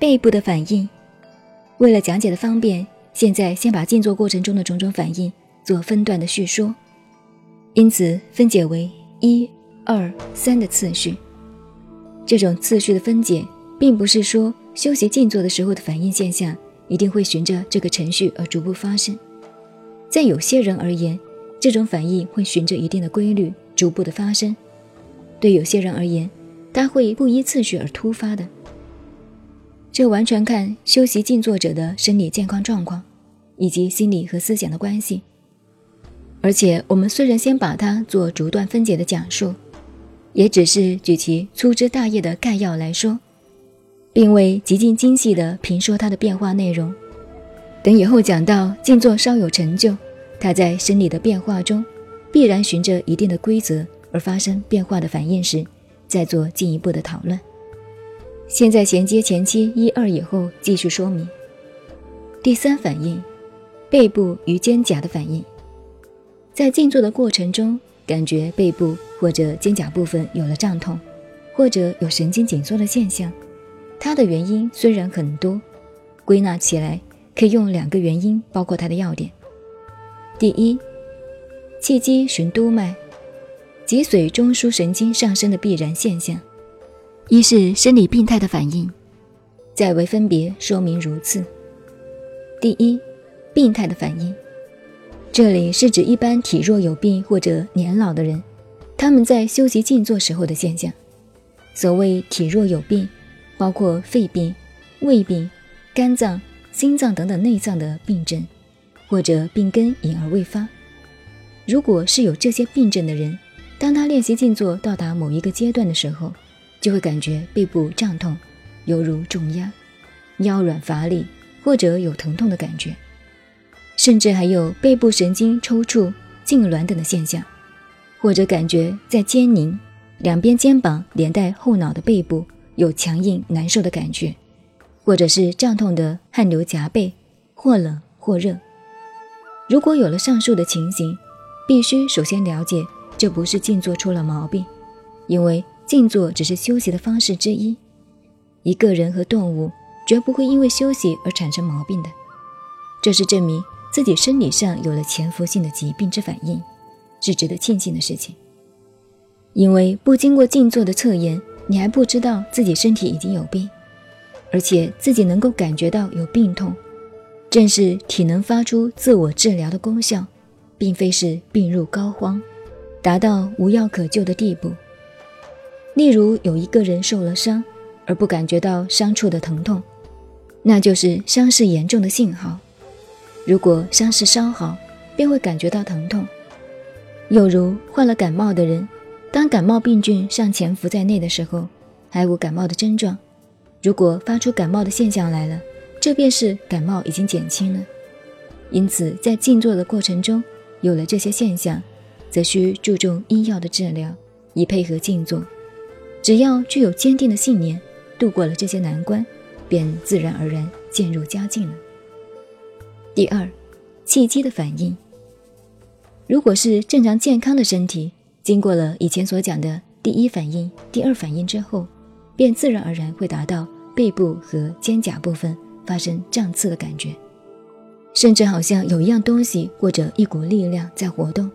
背部的反应。为了讲解的方便，现在先把静坐过程中的种种反应做分段的叙说，因此分解为一、二、三的次序。这种次序的分解，并不是说修习静坐的时候的反应现象一定会循着这个程序而逐步发生。在有些人而言，这种反应会循着一定的规律逐步的发生；对有些人而言，它会不依次序而突发的。这完全看修习静坐者的生理健康状况，以及心理和思想的关系。而且，我们虽然先把它做逐段分解的讲述。也只是举其粗枝大叶的概要来说，并未极尽精细地评说它的变化内容。等以后讲到静坐稍有成就，它在生理的变化中必然循着一定的规则而发生变化的反应时，再做进一步的讨论。现在衔接前期一二以后继续说明。第三反应，背部与肩胛的反应，在静坐的过程中。感觉背部或者肩胛部分有了胀痛，或者有神经紧缩的现象，它的原因虽然很多，归纳起来可以用两个原因包括它的要点。第一，气机循督脉，脊髓中枢神经上升的必然现象，一是生理病态的反应，再为分别说明如此。第一，病态的反应。这里是指一般体弱有病或者年老的人，他们在修习静坐时候的现象。所谓体弱有病，包括肺病、胃病、肝脏、心脏等等内脏的病症，或者病根隐而未发。如果是有这些病症的人，当他练习静坐到达某一个阶段的时候，就会感觉背部胀痛，犹如重压，腰软乏力，或者有疼痛的感觉。甚至还有背部神经抽搐、痉挛等的现象，或者感觉在肩拧、两边肩膀连带后脑的背部有强硬难受的感觉，或者是胀痛的汗流浃背，或冷或热。如果有了上述的情形，必须首先了解这不是静坐出了毛病，因为静坐只是休息的方式之一。一个人和动物绝不会因为休息而产生毛病的，这是证明。自己生理上有了潜伏性的疾病之反应，是值得庆幸的事情。因为不经过静坐的测验，你还不知道自己身体已经有病，而且自己能够感觉到有病痛，正是体能发出自我治疗的功效，并非是病入膏肓，达到无药可救的地步。例如，有一个人受了伤，而不感觉到伤处的疼痛，那就是伤势严重的信号。如果伤势稍好，便会感觉到疼痛。又如患了感冒的人，当感冒病菌尚潜伏在内的时候，还无感冒的症状。如果发出感冒的现象来了，这便是感冒已经减轻了。因此，在静坐的过程中，有了这些现象，则需注重医药的治疗，以配合静坐。只要具有坚定的信念，度过了这些难关，便自然而然渐入佳境了。第二，气机的反应。如果是正常健康的身体，经过了以前所讲的第一反应、第二反应之后，便自然而然会达到背部和肩胛部分发生胀刺的感觉，甚至好像有一样东西或者一股力量在活动，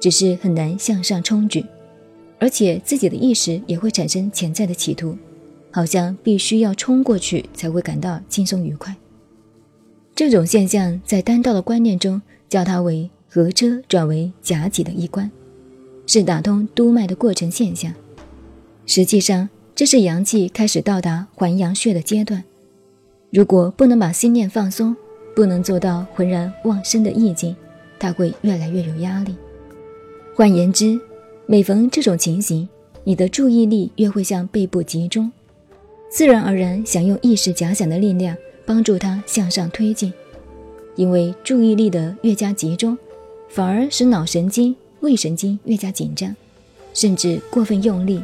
只是很难向上冲举，而且自己的意识也会产生潜在的企图，好像必须要冲过去才会感到轻松愉快。这种现象在单道的观念中叫它为合车转为夹脊的一关，是打通督脉的过程现象。实际上，这是阳气开始到达还阳穴的阶段。如果不能把心念放松，不能做到浑然忘身的意境，它会越来越有压力。换言之，每逢这种情形，你的注意力越会向背部集中，自然而然想用意识假想的力量。帮助他向上推进，因为注意力的越加集中，反而使脑神经、胃神经越加紧张，甚至过分用力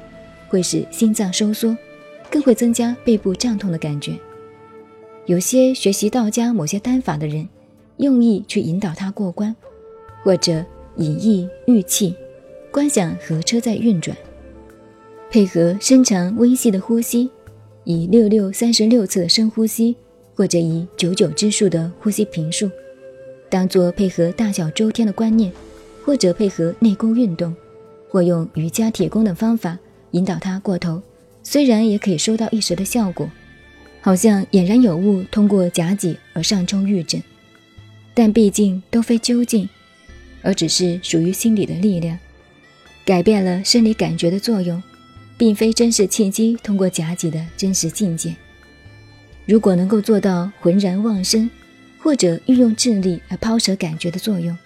会使心脏收缩，更会增加背部胀痛的感觉。有些学习道家某些丹法的人，用意去引导他过关，或者引意御气，观想河车在运转，配合深长微细的呼吸，以六六三十六次的深呼吸，或者以九九之数的呼吸频数，当做配合大小周天的观念，或者配合内功运动，或用瑜伽铁功的方法引导它过头，虽然也可以收到一时的效果，好像俨然有物通过甲己而上冲玉枕，但毕竟都非究竟，而只是属于心理的力量，改变了生理感觉的作用。并非真实契机通过假己的真实境界。如果能够做到浑然忘身，或者运用智力而抛舍感觉的作用，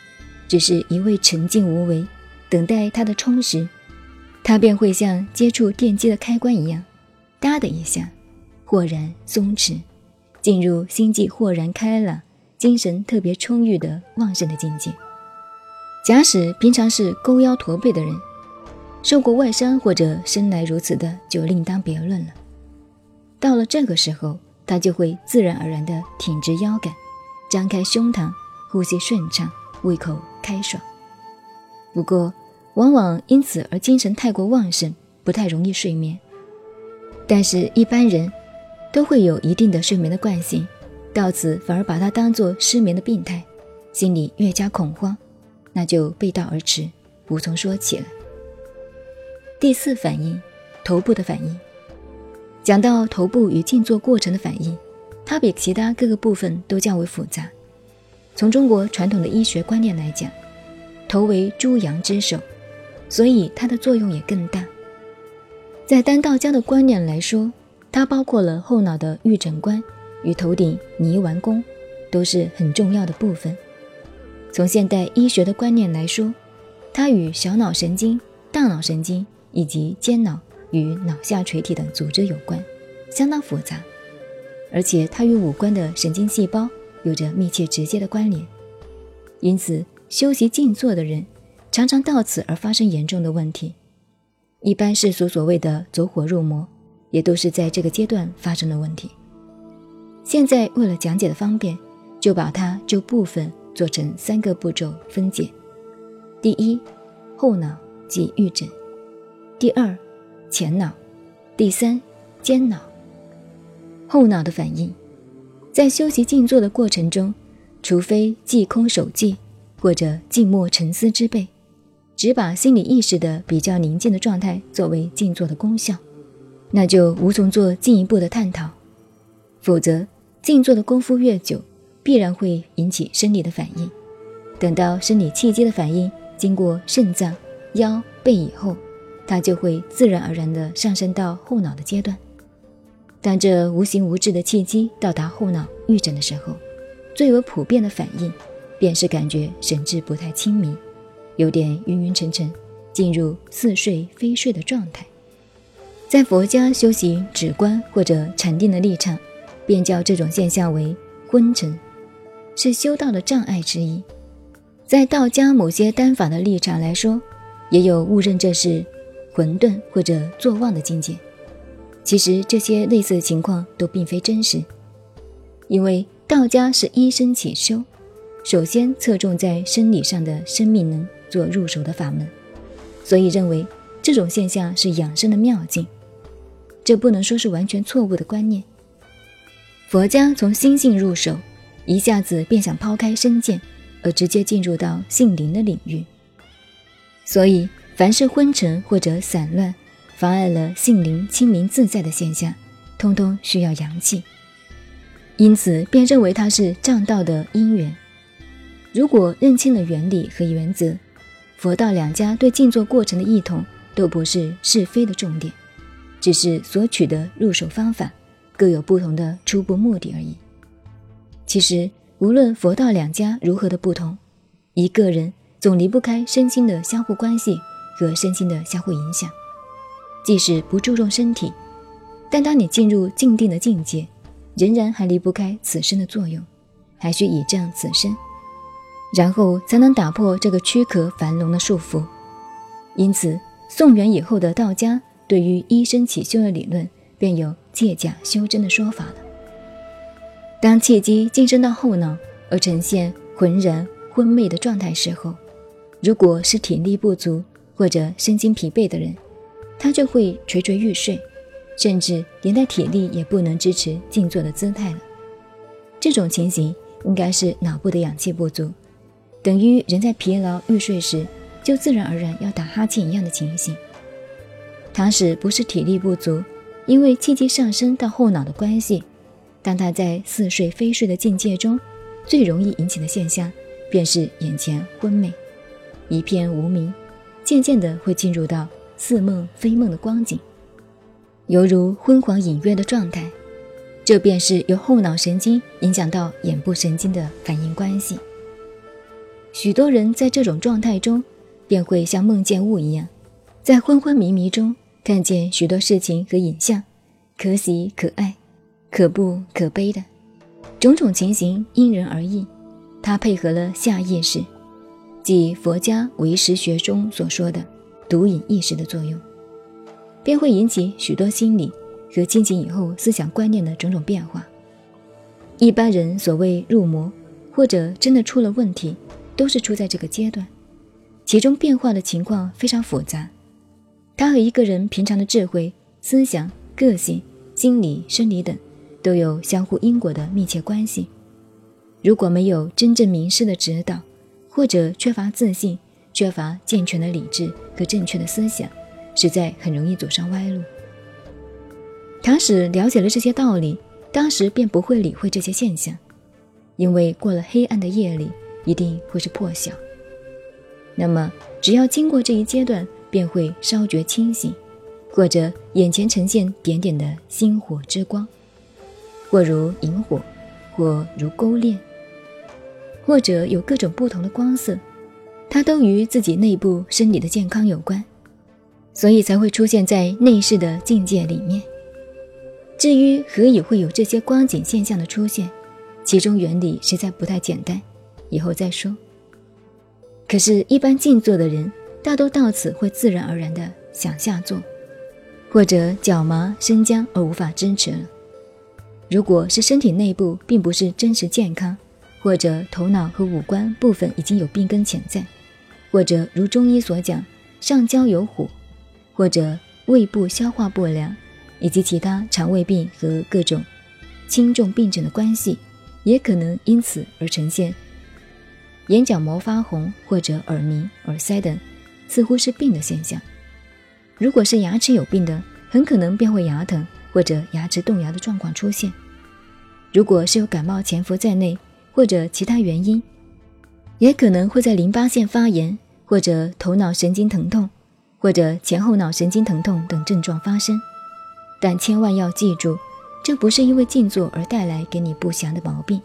只是一味沉静无为，等待它的充实，它便会像接触电机的开关一样，哒的一下，豁然松弛，进入心际豁然开朗、精神特别充裕的旺盛的境界。假使平常是勾腰驼背的人。受过外伤或者生来如此的，就另当别论了。到了这个时候，他就会自然而然地挺直腰杆，张开胸膛，呼吸顺畅，胃口开爽。不过，往往因此而精神太过旺盛，不太容易睡眠。但是，一般人都会有一定的睡眠的惯性，到此反而把它当作失眠的病态，心里越加恐慌，那就背道而驰，无从说起了。第四反应，头部的反应。讲到头部与静坐过程的反应，它比其他各个部分都较为复杂。从中国传统的医学观念来讲，头为诸阳之首，所以它的作用也更大。在单道家的观念来说，它包括了后脑的玉枕关与头顶泥丸宫，都是很重要的部分。从现代医学的观念来说，它与小脑神经、大脑神经。以及间脑与脑下垂体等组织有关，相当复杂，而且它与五官的神经细胞有着密切直接的关联。因此，修习静坐的人常常到此而发生严重的问题。一般世俗所谓的走火入魔，也都是在这个阶段发生的问题。现在为了讲解的方便，就把它就部分做成三个步骤分解。第一，后脑即玉枕。第二，前脑；第三，间脑。后脑的反应，在修习静坐的过程中，除非寂空守寂或者静默沉思之辈，只把心理意识的比较宁静的状态作为静坐的功效，那就无从做进一步的探讨。否则，静坐的功夫越久，必然会引起生理的反应。等到生理气机的反应经过肾脏、腰、背以后。它就会自然而然地上升到后脑的阶段。当这无形无质的气机到达后脑预诊的时候，最为普遍的反应便是感觉神志不太清明，有点晕晕沉沉，进入似睡非睡的状态。在佛家修行止观或者禅定的立场，便叫这种现象为昏沉，是修道的障碍之一。在道家某些丹法的立场来说，也有误认这是。混沌或者坐忘的境界，其实这些类似的情况都并非真实，因为道家是依生起修，首先侧重在生理上的生命能做入手的法门，所以认为这种现象是养生的妙境，这不能说是完全错误的观念。佛家从心性入手，一下子便想抛开身见，而直接进入到性灵的领域，所以。凡是昏沉或者散乱，妨碍了性灵清明自在的现象，通通需要阳气，因此便认为它是正道的因缘。如果认清了原理和原则，佛道两家对静坐过程的异同都不是是非的重点，只是所取的入手方法各有不同的初步目的而已。其实无论佛道两家如何的不同，一个人总离不开身心的相互关系。和身心的相互影响，即使不注重身体，但当你进入静定的境界，仍然还离不开此身的作用，还需倚仗此身，然后才能打破这个躯壳繁荣的束缚。因此，宋元以后的道家对于一身起修的理论，便有借假修真的说法了。当气机晋升到后脑而呈现浑然昏昧的状态时候，如果是体力不足，或者身心疲惫的人，他就会垂垂欲睡，甚至连带体力也不能支持静坐的姿态了。这种情形应该是脑部的氧气不足，等于人在疲劳欲睡时就自然而然要打哈欠一样的情形。倘使不是体力不足，因为气机上升到后脑的关系，当他在似睡非睡的境界中，最容易引起的现象便是眼前昏昧，一片无明，渐渐的会进入到似梦非梦的光景。犹如昏黄隐约的状态，这便是由后脑神经影响到眼部神经的反应关系。许多人在这种状态中，便会像梦见物一样，在昏昏迷迷中看见许多事情和影像，可喜可爱，可怖可悲的种种情形，因人而异。它配合了下意识，即佛家唯识学中所说的独饮意识的作用。便会引起许多心理和清醒以后思想观念的种种变化。一般人所谓入魔，或者真的出了问题，都是出在这个阶段，其中变化的情况非常复杂。它和一个人平常的智慧、思想、个性、心理、生理等，都有相互因果的密切关系。如果没有真正名师的指导，或者缺乏自信、缺乏健全的理智和正确的思想，实在很容易走上歪路。倘使了解了这些道理，当时便不会理会这些现象，因为过了黑暗的夜里，一定会是破晓。那么，只要经过这一阶段，便会稍觉清醒，或者眼前呈现点点的星火之光，或如萤火，或如勾炼，或者有各种不同的光色，它都与自己内部身体的健康有关。所以才会出现在内视的境界里面。至于何以会有这些光景现象的出现，其中原理实在不太简单，以后再说。可是，一般静坐的人大都到此会自然而然地想下坐，或者脚麻生僵而无法支持了。如果是身体内部并不是真实健康，或者头脑和五官部分已经有病根潜在，或者如中医所讲，上焦有火。或者胃部消化不良，以及其他肠胃病和各种轻重病症的关系，也可能因此而呈现眼角膜发红或者耳鸣、耳塞等，似乎是病的现象。如果是牙齿有病的，很可能便会牙疼或者牙齿动摇的状况出现。如果是有感冒潜伏在内，或者其他原因，也可能会在淋巴腺发炎或者头脑神经疼痛。或者前后脑神经疼痛等症状发生，但千万要记住，这不是因为静坐而带来给你不祥的毛病，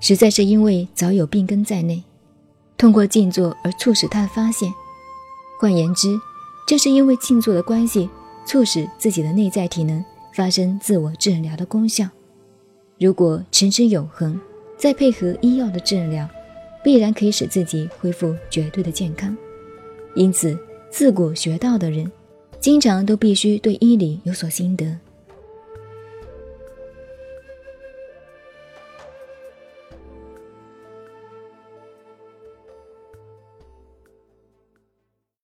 实在是因为早有病根在内，通过静坐而促使它的发现。换言之，这是因为静坐的关系，促使自己的内在体能发生自我治疗的功效。如果持之有恒，再配合医药的治疗，必然可以使自己恢复绝对的健康。因此。自古学道的人，经常都必须对医理有所心得。